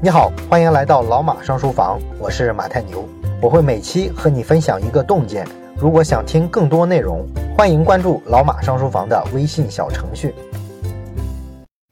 你好，欢迎来到老马上书房，我是马太牛，我会每期和你分享一个洞见。如果想听更多内容，欢迎关注老马上书房的微信小程序。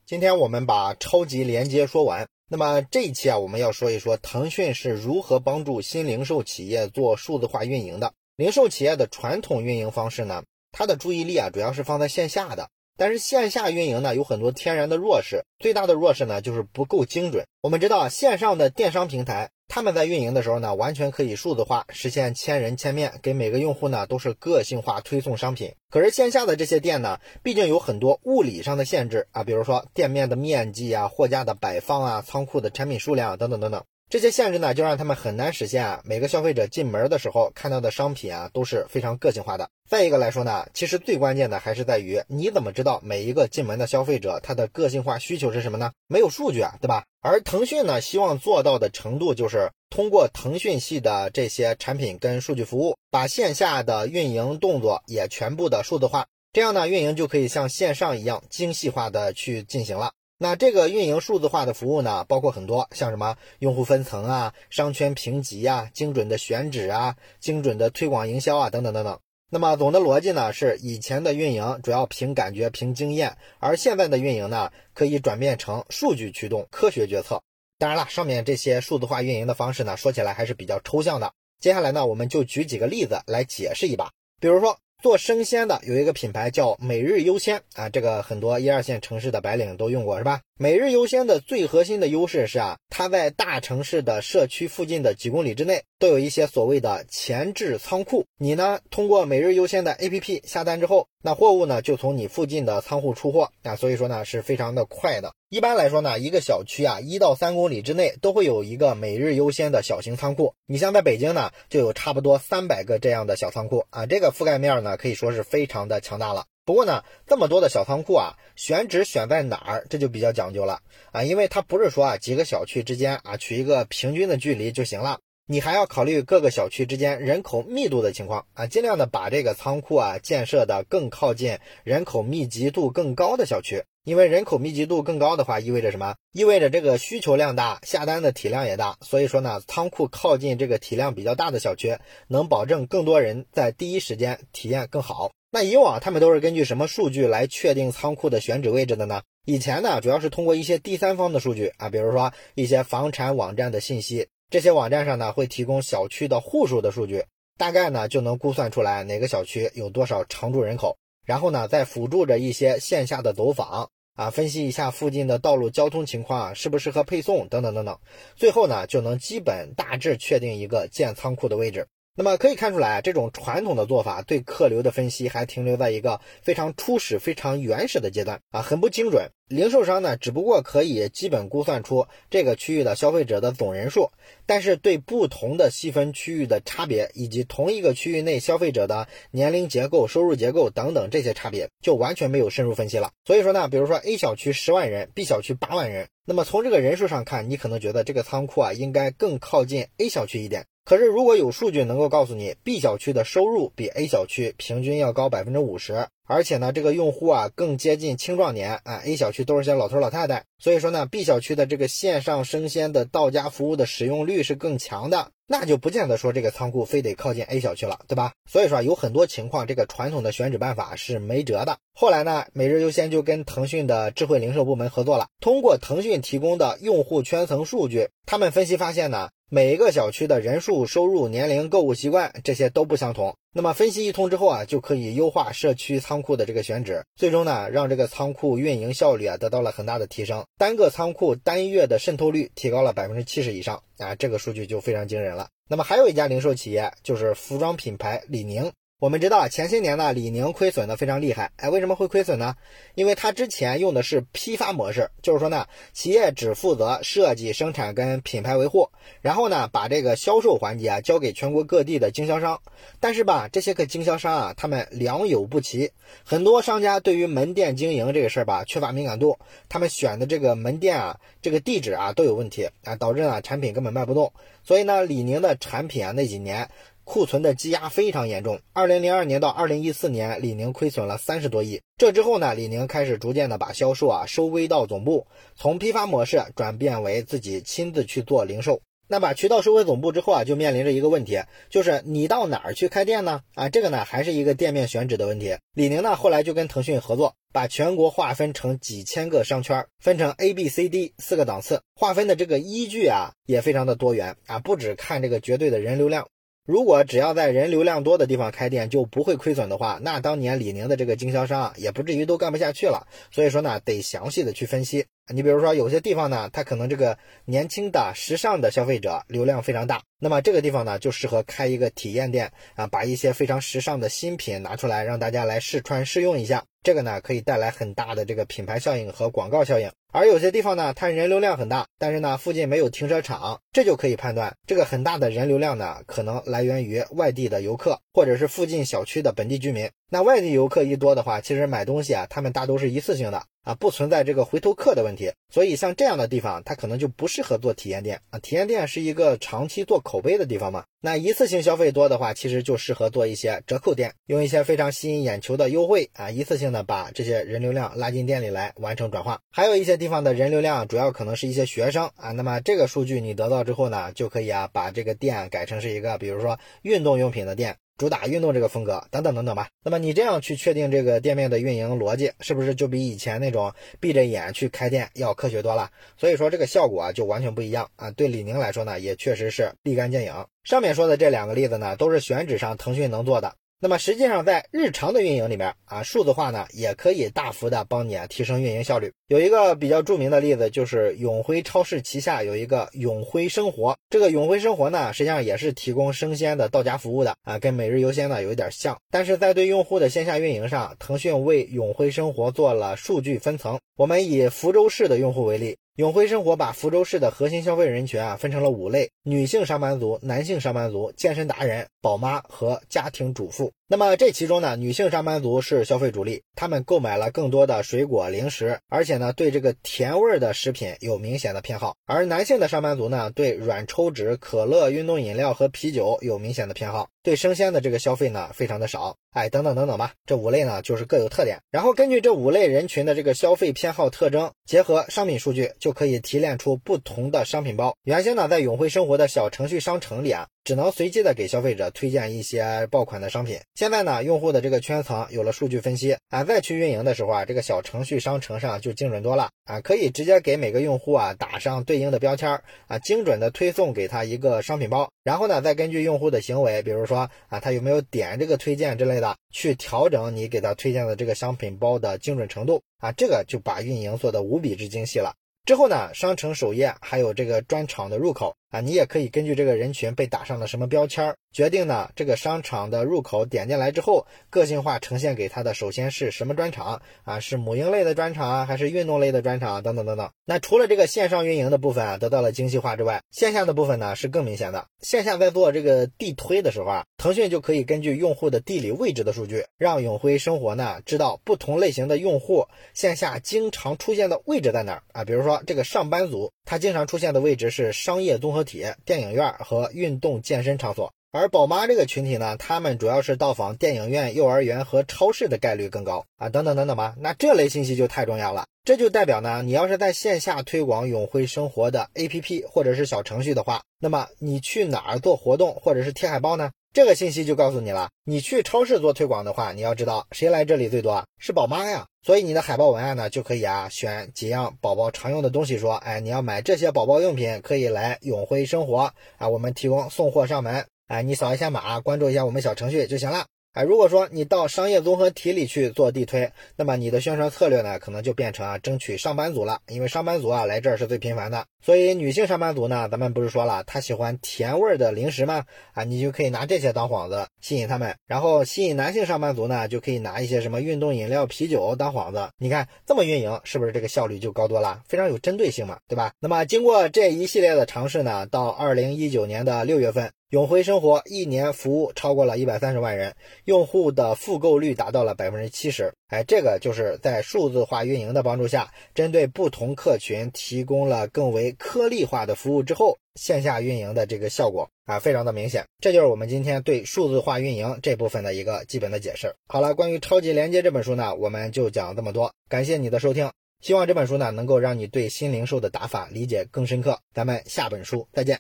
今天我们把超级连接说完，那么这一期啊，我们要说一说腾讯是如何帮助新零售企业做数字化运营的。零售企业的传统运营方式呢，它的注意力啊，主要是放在线下的。但是线下运营呢，有很多天然的弱势，最大的弱势呢就是不够精准。我们知道线上的电商平台，他们在运营的时候呢，完全可以数字化，实现千人千面，给每个用户呢都是个性化推送商品。可是线下的这些店呢，毕竟有很多物理上的限制啊，比如说店面的面积啊、货架的摆放啊、仓库的产品数量等等等等。这些限制呢，就让他们很难实现啊。每个消费者进门的时候看到的商品啊，都是非常个性化的。再一个来说呢，其实最关键的还是在于你怎么知道每一个进门的消费者他的个性化需求是什么呢？没有数据啊，对吧？而腾讯呢，希望做到的程度就是通过腾讯系的这些产品跟数据服务，把线下的运营动作也全部的数字化，这样呢，运营就可以像线上一样精细化的去进行了。那这个运营数字化的服务呢，包括很多，像什么用户分层啊、商圈评级啊、精准的选址啊、精准的推广营销啊，等等等等。那么总的逻辑呢，是以前的运营主要凭感觉、凭经验，而现在的运营呢，可以转变成数据驱动、科学决策。当然了，上面这些数字化运营的方式呢，说起来还是比较抽象的。接下来呢，我们就举几个例子来解释一把，比如说。做生鲜的有一个品牌叫每日优鲜啊，这个很多一二线城市的白领都用过是吧？每日优鲜的最核心的优势是啊，它在大城市的社区附近的几公里之内都有一些所谓的前置仓库。你呢，通过每日优鲜的 APP 下单之后，那货物呢就从你附近的仓库出货啊，所以说呢是非常的快的。一般来说呢，一个小区啊一到三公里之内都会有一个每日优先的小型仓库。你像在北京呢，就有差不多三百个这样的小仓库啊，这个覆盖面呢可以说是非常的强大了。不过呢，这么多的小仓库啊，选址选在哪儿，这就比较讲究了啊，因为它不是说啊几个小区之间啊取一个平均的距离就行了，你还要考虑各个小区之间人口密度的情况啊，尽量的把这个仓库啊建设的更靠近人口密集度更高的小区，因为人口密集度更高的话，意味着什么？意味着这个需求量大，下单的体量也大，所以说呢，仓库靠近这个体量比较大的小区，能保证更多人在第一时间体验更好。那以往他们都是根据什么数据来确定仓库的选址位置的呢？以前呢，主要是通过一些第三方的数据啊，比如说一些房产网站的信息，这些网站上呢会提供小区的户数的数据，大概呢就能估算出来哪个小区有多少常住人口，然后呢再辅助着一些线下的走访啊，分析一下附近的道路交通情况啊，适不适合配送等等等等，最后呢就能基本大致确定一个建仓库的位置。那么可以看出来，这种传统的做法对客流的分析还停留在一个非常初始、非常原始的阶段啊，很不精准。零售商呢，只不过可以基本估算出这个区域的消费者的总人数，但是对不同的细分区域的差别，以及同一个区域内消费者的年龄结构、收入结构等等这些差别，就完全没有深入分析了。所以说呢，比如说 A 小区十万人，B 小区八万人，那么从这个人数上看，你可能觉得这个仓库啊，应该更靠近 A 小区一点。可是，如果有数据能够告诉你，B 小区的收入比 A 小区平均要高百分之五十，而且呢，这个用户啊更接近青壮年啊，A 小区都是些老头老太太，所以说呢，B 小区的这个线上生鲜的到家服务的使用率是更强的，那就不见得说这个仓库非得靠近 A 小区了，对吧？所以说有很多情况，这个传统的选址办法是没辙的。后来呢，每日优先就跟腾讯的智慧零售部门合作了，通过腾讯提供的用户圈层数据，他们分析发现呢。每一个小区的人数、收入、年龄、购物习惯这些都不相同。那么分析一通之后啊，就可以优化社区仓库的这个选址，最终呢，让这个仓库运营效率啊得到了很大的提升，单个仓库单月的渗透率提高了百分之七十以上啊，这个数据就非常惊人了。那么还有一家零售企业就是服装品牌李宁。我们知道前些年呢，李宁亏损的非常厉害。哎，为什么会亏损呢？因为他之前用的是批发模式，就是说呢，企业只负责设计、生产跟品牌维护，然后呢，把这个销售环节啊交给全国各地的经销商。但是吧，这些个经销商啊，他们良莠不齐，很多商家对于门店经营这个事儿吧，缺乏敏感度，他们选的这个门店啊，这个地址啊都有问题啊，导致呢产品根本卖不动。所以呢，李宁的产品啊那几年。库存的积压非常严重。二零零二年到二零一四年，李宁亏损了三十多亿。这之后呢，李宁开始逐渐的把销售啊收归到总部，从批发模式转变为自己亲自去做零售。那把渠道收回总部之后啊，就面临着一个问题，就是你到哪儿去开店呢？啊，这个呢还是一个店面选址的问题。李宁呢后来就跟腾讯合作，把全国划分成几千个商圈，分成 A、B、C、D 四个档次，划分的这个依据啊也非常的多元啊，不只看这个绝对的人流量。如果只要在人流量多的地方开店就不会亏损的话，那当年李宁的这个经销商啊也不至于都干不下去了。所以说呢，得详细的去分析。你比如说，有些地方呢，它可能这个年轻的、时尚的消费者流量非常大，那么这个地方呢，就适合开一个体验店啊，把一些非常时尚的新品拿出来，让大家来试穿试用一下。这个呢，可以带来很大的这个品牌效应和广告效应。而有些地方呢，它人流量很大，但是呢，附近没有停车场，这就可以判断这个很大的人流量呢，可能来源于外地的游客，或者是附近小区的本地居民。那外地游客一多的话，其实买东西啊，他们大都是一次性的。啊，不存在这个回头客的问题，所以像这样的地方，它可能就不适合做体验店啊。体验店是一个长期做口碑的地方嘛。那一次性消费多的话，其实就适合做一些折扣店，用一些非常吸引眼球的优惠啊，一次性的把这些人流量拉进店里来完成转化。还有一些地方的人流量主要可能是一些学生啊，那么这个数据你得到之后呢，就可以啊把这个店改成是一个，比如说运动用品的店。主打运动这个风格等等等等吧。那么你这样去确定这个店面的运营逻辑，是不是就比以前那种闭着眼去开店要科学多了？所以说这个效果啊就完全不一样啊。对李宁来说呢，也确实是立竿见影。上面说的这两个例子呢，都是选址上腾讯能做的。那么实际上，在日常的运营里面啊，数字化呢也可以大幅的帮你啊提升运营效率。有一个比较著名的例子，就是永辉超市旗下有一个永辉生活。这个永辉生活呢，实际上也是提供生鲜的到家服务的啊，跟每日优鲜呢有一点像。但是在对用户的线下运营上，腾讯为永辉生活做了数据分层。我们以福州市的用户为例。永辉生活把福州市的核心消费人群啊分成了五类：女性上班族、男性上班族、健身达人、宝妈和家庭主妇。那么这其中呢，女性上班族是消费主力，他们购买了更多的水果零食，而且呢对这个甜味儿的食品有明显的偏好；而男性的上班族呢对软抽纸、可乐、运动饮料和啤酒有明显的偏好。对生鲜的这个消费呢，非常的少，哎，等等等等吧，这五类呢就是各有特点，然后根据这五类人群的这个消费偏好特征，结合商品数据，就可以提炼出不同的商品包。原先呢，在永辉生活的小程序商城里啊。只能随机的给消费者推荐一些爆款的商品。现在呢，用户的这个圈层有了数据分析啊，再去运营的时候啊，这个小程序商城上就精准多了啊，可以直接给每个用户啊打上对应的标签啊，精准的推送给他一个商品包，然后呢，再根据用户的行为，比如说啊，他有没有点这个推荐之类的，去调整你给他推荐的这个商品包的精准程度啊，这个就把运营做的无比之精细了。之后呢，商城首页还有这个专场的入口啊，你也可以根据这个人群被打上了什么标签，决定呢这个商场的入口点进来之后，个性化呈现给他的首先是什么专场啊？是母婴类的专场啊，还是运动类的专场啊等等等等。那除了这个线上运营的部分啊得到了精细化之外，线下的部分呢是更明显的。线下在做这个地推的时候啊，腾讯就可以根据用户的地理位置的数据，让永辉生活呢知道不同类型的用户线下经常出现的位置在哪儿啊，比如说。这个上班族，他经常出现的位置是商业综合体、电影院和运动健身场所，而宝妈这个群体呢，他们主要是到访电影院、幼儿园和超市的概率更高啊，等等等等吧。那这类信息就太重要了，这就代表呢，你要是在线下推广永辉生活的 APP 或者是小程序的话，那么你去哪儿做活动或者是贴海报呢？这个信息就告诉你了，你去超市做推广的话，你要知道谁来这里最多？是宝妈呀。所以你的海报文案呢，就可以啊选几样宝宝常用的东西，说，哎，你要买这些宝宝用品，可以来永辉生活啊，我们提供送货上门，哎，你扫一下码，关注一下我们小程序就行了。哎，如果说你到商业综合体里去做地推，那么你的宣传策略呢，可能就变成啊争取上班族了，因为上班族啊来这儿是最频繁的。所以女性上班族呢，咱们不是说了，她喜欢甜味儿的零食吗？啊，你就可以拿这些当幌子吸引他们，然后吸引男性上班族呢，就可以拿一些什么运动饮料、啤酒当幌子。你看这么运营，是不是这个效率就高多了？非常有针对性嘛，对吧？那么经过这一系列的尝试呢，到二零一九年的六月份，永辉生活一年服务超过了一百三十万人，用户的复购率达到了百分之七十。哎，这个就是在数字化运营的帮助下，针对不同客群提供了更为颗粒化的服务之后，线下运营的这个效果啊，非常的明显。这就是我们今天对数字化运营这部分的一个基本的解释。好了，关于超级连接这本书呢，我们就讲这么多。感谢你的收听，希望这本书呢能够让你对新零售的打法理解更深刻。咱们下本书再见。